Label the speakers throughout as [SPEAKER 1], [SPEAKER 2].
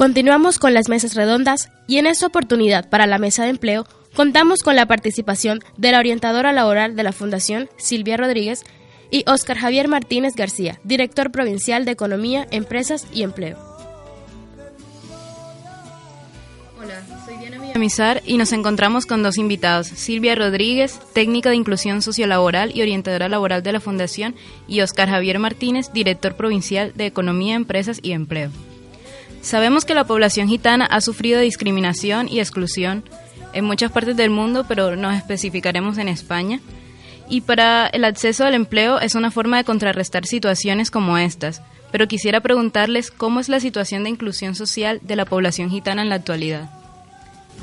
[SPEAKER 1] Continuamos con las mesas redondas y en esta oportunidad para la mesa de empleo contamos con la participación de la orientadora laboral de la Fundación, Silvia Rodríguez, y Óscar Javier Martínez García, director provincial de Economía, Empresas y Empleo.
[SPEAKER 2] Hola, soy Diana Villamizar y nos encontramos con dos invitados, Silvia Rodríguez, técnica de inclusión sociolaboral y orientadora laboral de la Fundación, y Óscar Javier Martínez, director provincial de Economía, Empresas y Empleo. Sabemos que la población gitana ha sufrido discriminación y exclusión en muchas partes del mundo, pero nos especificaremos en España. Y para el acceso al empleo es una forma de contrarrestar situaciones como estas. Pero quisiera preguntarles cómo es la situación de inclusión social de la población gitana en la actualidad.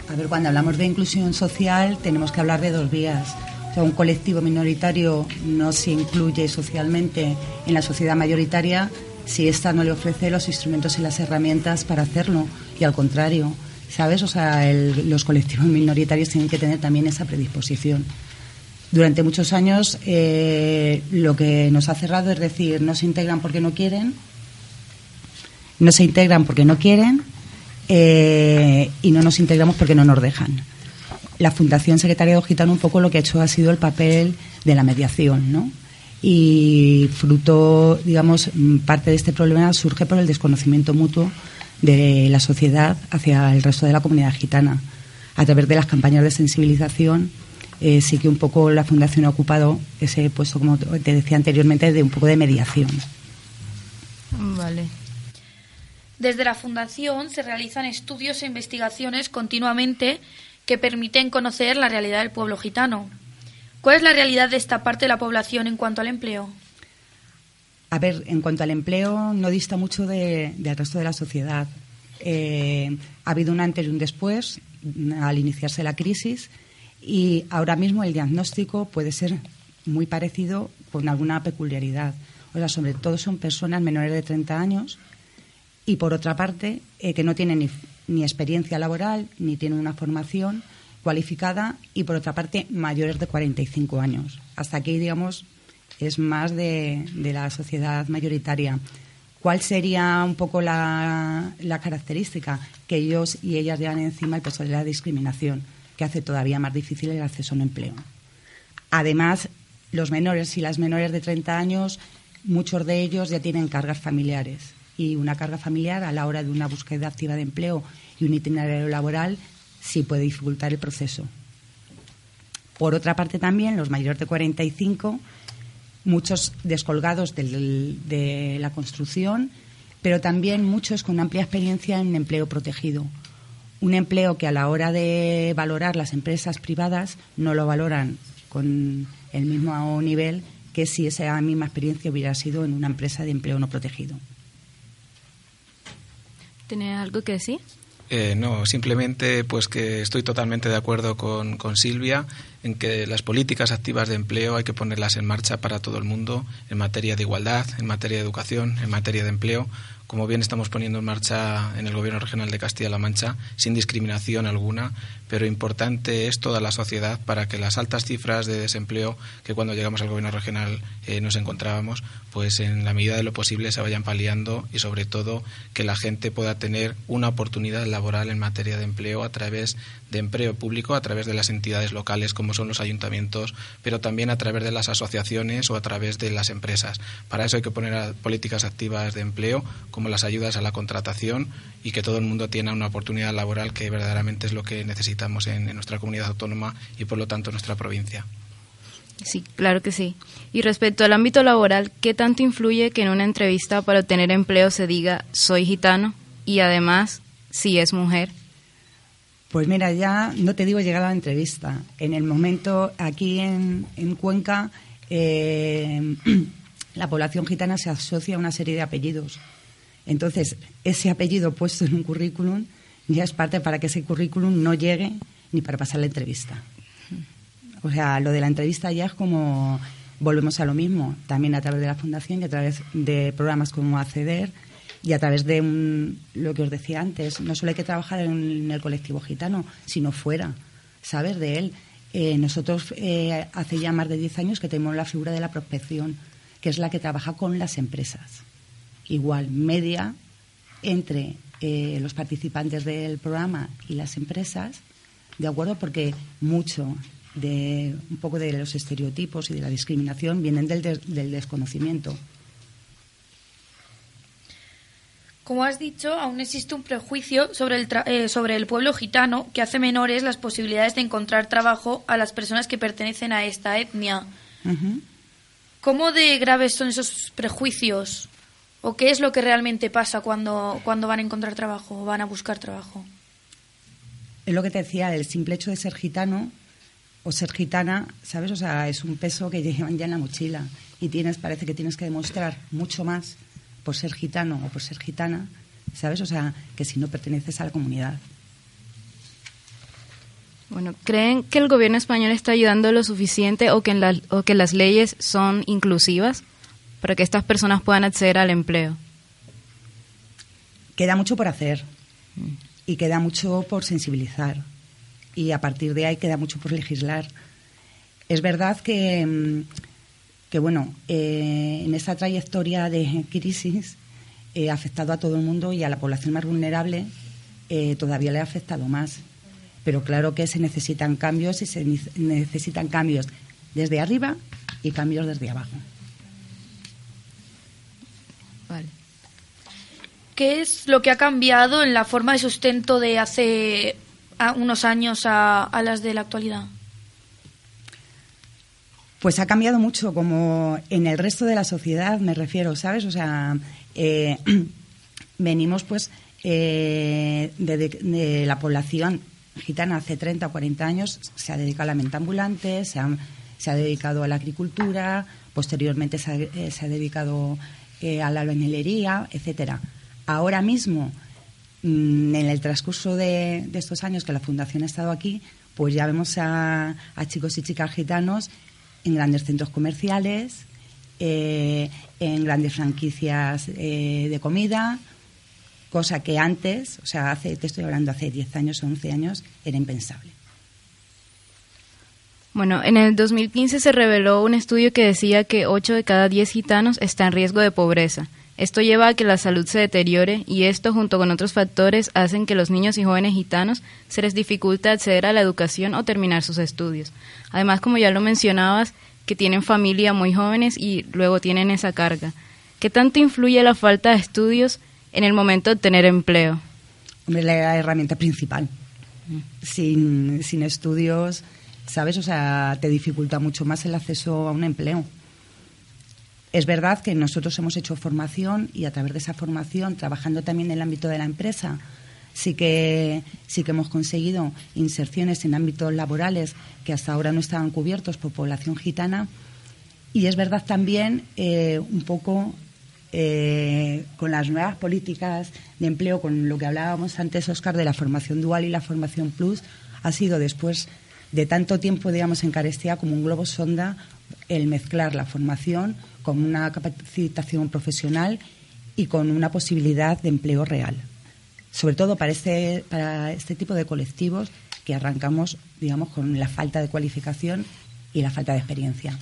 [SPEAKER 3] A ver, cuando hablamos de inclusión social tenemos que hablar de dos vías. O sea, un colectivo minoritario no se incluye socialmente en la sociedad mayoritaria si ésta no le ofrece los instrumentos y las herramientas para hacerlo. Y al contrario, ¿sabes? O sea, los colectivos minoritarios tienen que tener también esa predisposición. Durante muchos años eh, lo que nos ha cerrado es decir, no se integran porque no quieren, no se integran porque no quieren eh, y no nos integramos porque no nos dejan. La Fundación Secretariado Gitano un poco lo que ha hecho ha sido el papel de la mediación, ¿no? Y fruto, digamos, parte de este problema surge por el desconocimiento mutuo de la sociedad hacia el resto de la comunidad gitana. A través de las campañas de sensibilización, eh, sí que un poco la Fundación ha ocupado ese puesto, como te decía anteriormente, de un poco de mediación.
[SPEAKER 2] Vale.
[SPEAKER 4] Desde la Fundación se realizan estudios e investigaciones continuamente que permiten conocer la realidad del pueblo gitano. ¿Cuál es la realidad de esta parte de la población en cuanto al empleo?
[SPEAKER 3] A ver, en cuanto al empleo, no dista mucho del resto de la sociedad. Eh, ha habido un antes y un después al iniciarse la crisis y ahora mismo el diagnóstico puede ser muy parecido con alguna peculiaridad. O sea, sobre todo son personas menores de 30 años y, por otra parte, eh, que no tienen ni, ni experiencia laboral ni tienen una formación cualificada y, por otra parte, mayores de 45 años. Hasta aquí, digamos, es más de, la sociedad mayoritaria. ¿Cuál sería un poco la, característica? Que ellos y ellas llevan encima el peso de la discriminación, que hace todavía más difícil el acceso a un empleo. Además, los menores y las menores de 30 años, muchos de ellos ya tienen cargas familiares. Y una carga familiar a la hora de una búsqueda activa de empleo y un itinerario laboral sí puede dificultar el proceso. Por otra parte, también los mayores de 45, muchos descolgados de la construcción, pero también muchos con amplia experiencia en empleo protegido. Un empleo que a la hora de valorar las empresas privadas no lo valoran con el mismo nivel que si esa misma experiencia hubiera sido en una empresa de empleo no protegido.
[SPEAKER 2] ¿Tiene algo que decir?
[SPEAKER 5] Eh, no, simplemente pues que estoy totalmente de acuerdo con, con, Silvia en que las políticas activas de empleo hay que ponerlas en marcha para todo el mundo en materia de igualdad, en materia de educación, en materia de empleo, como bien estamos poniendo en marcha en el Gobierno Regional de Castilla-La Mancha, sin discriminación alguna, pero importante es toda la sociedad para que las altas cifras de desempleo que cuando llegamos al Gobierno Regional eh, nos encontrábamos, pues en la medida de lo posible se vayan paliando y sobre todo que la gente pueda tener una oportunidad laboral en materia de empleo a través de empleo público, a través de las entidades locales como son los ayuntamientos, pero también a través de las asociaciones o a través de las empresas. Para eso hay que poner políticas activas de empleo como las ayudas a la contratación y que todo el mundo tenga una oportunidad laboral que verdaderamente es lo que necesitamos en, nuestra comunidad autónoma y por lo tanto en nuestra provincia.
[SPEAKER 2] Sí, claro que sí. Y respecto al ámbito laboral, ¿qué tanto influye que en una entrevista para obtener empleo se diga soy gitano y además si es mujer?
[SPEAKER 3] Pues mira, ya no te digo llegar a la entrevista. En el momento aquí en, Cuenca, eh, la población gitana se asocia a una serie de apellidos. Entonces, ese apellido puesto en un currículum ya es parte para que ese currículum no llegue ni para pasar la entrevista. O sea, lo de la entrevista ya es como volvemos a lo mismo, también a través de la fundación y a través de programas como Acceder y a través de lo que os decía antes, no solo hay que trabajar en, el colectivo gitano, sino fuera, saber de él. Eh, nosotros eh, hace ya más de 10 años que tenemos la figura de la prospección, que es la que trabaja con las empresas igual media entre eh, los participantes del programa y las empresas, ¿de acuerdo? Porque mucho de un poco de los estereotipos y de la discriminación vienen del, del desconocimiento.
[SPEAKER 4] Como has dicho, aún existe un prejuicio sobre el, eh, sobre el pueblo gitano que hace menores las posibilidades de encontrar trabajo a las personas que pertenecen a esta etnia. ¿Cómo de graves son esos prejuicios? ¿O qué es lo que realmente pasa cuando, cuando van a encontrar trabajo o van a buscar trabajo?
[SPEAKER 3] Es lo que te decía, el simple hecho de ser gitano o ser gitana, ¿sabes? O sea, es un peso que llevan ya en la mochila y tienes, parece que tienes que demostrar mucho más por ser gitano o por ser gitana, ¿sabes? O sea, que si no perteneces a la comunidad.
[SPEAKER 2] Bueno, ¿creen que el gobierno español está ayudando lo suficiente o que, o que las leyes son inclusivas para que estas personas puedan acceder al empleo?
[SPEAKER 3] Queda mucho por hacer y queda mucho por sensibilizar y a partir de ahí queda mucho por legislar. Es verdad que mm, que bueno, eh, en esa trayectoria de crisis eh, ha afectado a todo el mundo y a la población más vulnerable eh, todavía le ha afectado más. Pero claro que se necesitan cambios y se necesitan cambios desde arriba y cambios desde abajo.
[SPEAKER 4] Vale. ¿Qué es lo que ha cambiado en la forma de sustento de hace unos años a las de la actualidad?
[SPEAKER 3] Pues ha cambiado mucho, como en el resto de la sociedad, me refiero, ¿sabes? O sea, eh, venimos pues eh, de, la población gitana hace 30 o 40 años, se ha dedicado a la mente ambulante, se ha, se ha dedicado a la agricultura, posteriormente se ha, eh, dedicado a la albañilería, etcétera. Ahora mismo, mm, en el transcurso de, estos años que la Fundación ha estado aquí, pues ya vemos a chicos y chicas gitanos en grandes centros comerciales, eh, en grandes franquicias eh, de comida, cosa que antes, o sea, hace, te estoy hablando hace 10 años o 11 años, era impensable.
[SPEAKER 2] Bueno, en el 2015 se reveló un estudio que decía que 8 de cada 10 gitanos están en riesgo de pobreza. Esto lleva a que la salud se deteriore y esto junto con otros factores hacen que los niños y jóvenes gitanos se les dificulte acceder a la educación o terminar sus estudios. Además, como ya lo mencionabas, que tienen familia muy jóvenes y luego tienen esa carga. ¿Qué tanto influye la falta de estudios en el momento de tener empleo?
[SPEAKER 3] La herramienta principal. Sin, sin estudios, ¿sabes? O sea, te dificulta mucho más el acceso a un empleo. Es verdad que nosotros hemos hecho formación y a través de esa formación, trabajando también en el ámbito de la empresa, sí que, sí que hemos conseguido inserciones en ámbitos laborales que hasta ahora no estaban cubiertos por población gitana. Y es verdad también eh, un poco eh, con las nuevas políticas de empleo, con lo que hablábamos antes, Oscar, de la formación dual y la formación plus, ha sido después de tanto tiempo, digamos, en como un globo sonda el mezclar la formación con una capacitación profesional y con una posibilidad de empleo real. Sobre todo para este, para este tipo de colectivos que arrancamos, digamos, con la falta de cualificación y la falta de experiencia.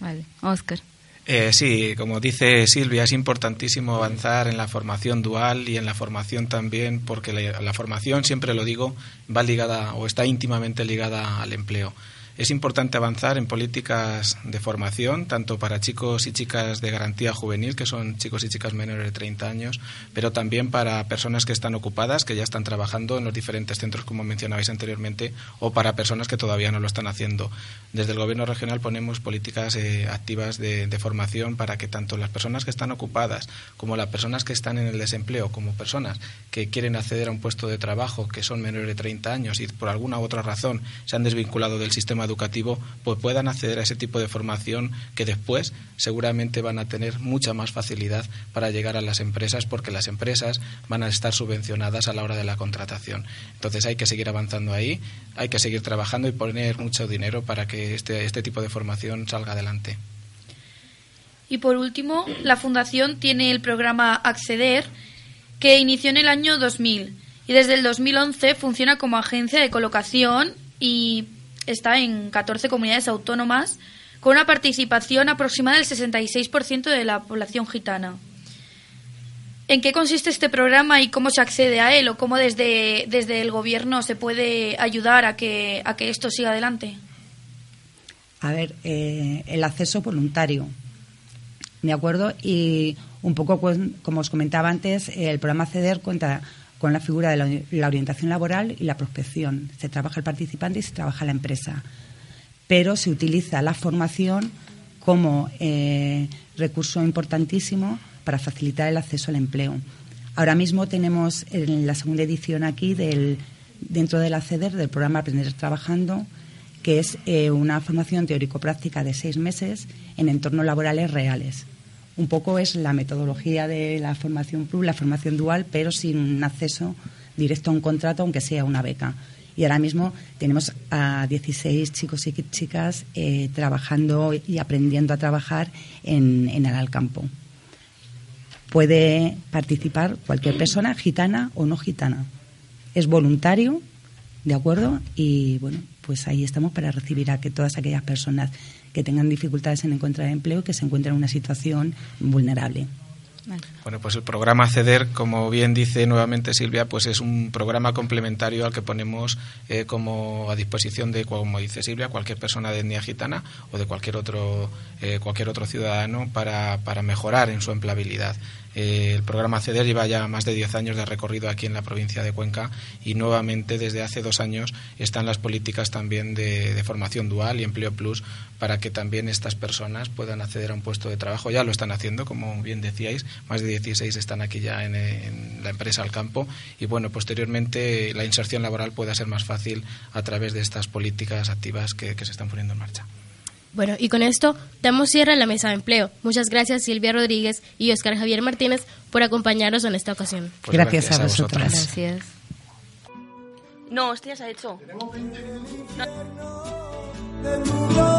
[SPEAKER 2] Vale, Oscar.
[SPEAKER 5] Eh, sí, como dice Silvia, es importantísimo avanzar en la formación dual y en la formación también, porque la formación, siempre lo digo, va ligada o está íntimamente ligada al empleo. Es importante avanzar en políticas de formación, tanto para chicos y chicas de garantía juvenil, que son chicos y chicas menores de 30 años, pero también para personas que están ocupadas, que ya están trabajando en los diferentes centros, como mencionabais anteriormente, o para personas que todavía no lo están haciendo. Desde el Gobierno regional ponemos políticas eh, activas de, de formación para que tanto las personas que están ocupadas como las personas que están en el desempleo, como personas que quieren acceder a un puesto de trabajo, que son menores de 30 años y por alguna u otra razón se han desvinculado del sistema educativo pues puedan acceder a ese tipo de formación que después seguramente van a tener mucha más facilidad para llegar a las empresas porque las empresas van a estar subvencionadas a la hora de la contratación. Entonces hay que seguir avanzando ahí, hay que seguir trabajando y poner mucho dinero para que este, este tipo de formación salga adelante.
[SPEAKER 4] Y por último, la Fundación tiene el programa Acceder, que inició en el año 2000 y desde el 2011 funciona como agencia de colocación y está en 14 comunidades autónomas con una participación aproximada del 66% de la población gitana. ¿En qué consiste este programa y cómo se accede a él o cómo desde, desde el gobierno se puede ayudar a que, a que esto siga adelante?
[SPEAKER 3] A ver, eh, el acceso voluntario, ¿de acuerdo? Y un poco, como os comentaba antes, el programa CEDER cuenta con la figura de la, orientación laboral y la prospección. Se trabaja el participante y se trabaja la empresa. Pero se utiliza la formación como eh, recurso importantísimo para facilitar el acceso al empleo. Ahora mismo tenemos en la segunda edición aquí del, dentro de la CEDER del programa Aprender Trabajando, que es eh, una formación teórico-práctica de seis meses en entornos laborales reales. Un poco es la metodología de la formación la formación dual, pero sin acceso directo a un contrato, aunque sea una beca. Y ahora mismo tenemos a 16 chicos y chicas eh, trabajando y aprendiendo a trabajar en, en el Alcampo puede participar cualquier persona, gitana o no gitana. Es voluntario, ¿de acuerdo? Y bueno, pues ahí estamos para recibir a que todas aquellas personas que tengan dificultades en encontrar empleo, que se encuentren en una situación vulnerable.
[SPEAKER 5] Bueno, pues el programa CEDER, como bien dice nuevamente Silvia, pues es un programa complementario al que ponemos eh, como a disposición de, como dice Silvia, cualquier persona de etnia gitana o de cualquier otro, eh, cualquier otro ciudadano para, para mejorar en su empleabilidad. El programa CEDER lleva ya más de 10 años de recorrido aquí en la provincia de Cuenca y nuevamente desde hace dos años están las políticas también de, formación dual y empleo plus para que también estas personas puedan acceder a un puesto de trabajo. Ya lo están haciendo, como bien decíais, más de 16 están aquí ya en, la empresa al campo y bueno, posteriormente la inserción laboral pueda ser más fácil a través de estas políticas activas que se están poniendo en marcha.
[SPEAKER 1] Bueno, y con esto damos cierre a la mesa de empleo. Muchas gracias Silvia Rodríguez y Oscar Javier Martínez por acompañarnos en esta ocasión.
[SPEAKER 3] Pues gracias, a vosotras.
[SPEAKER 1] Gracias.
[SPEAKER 4] No, hostia, se ha hecho. No.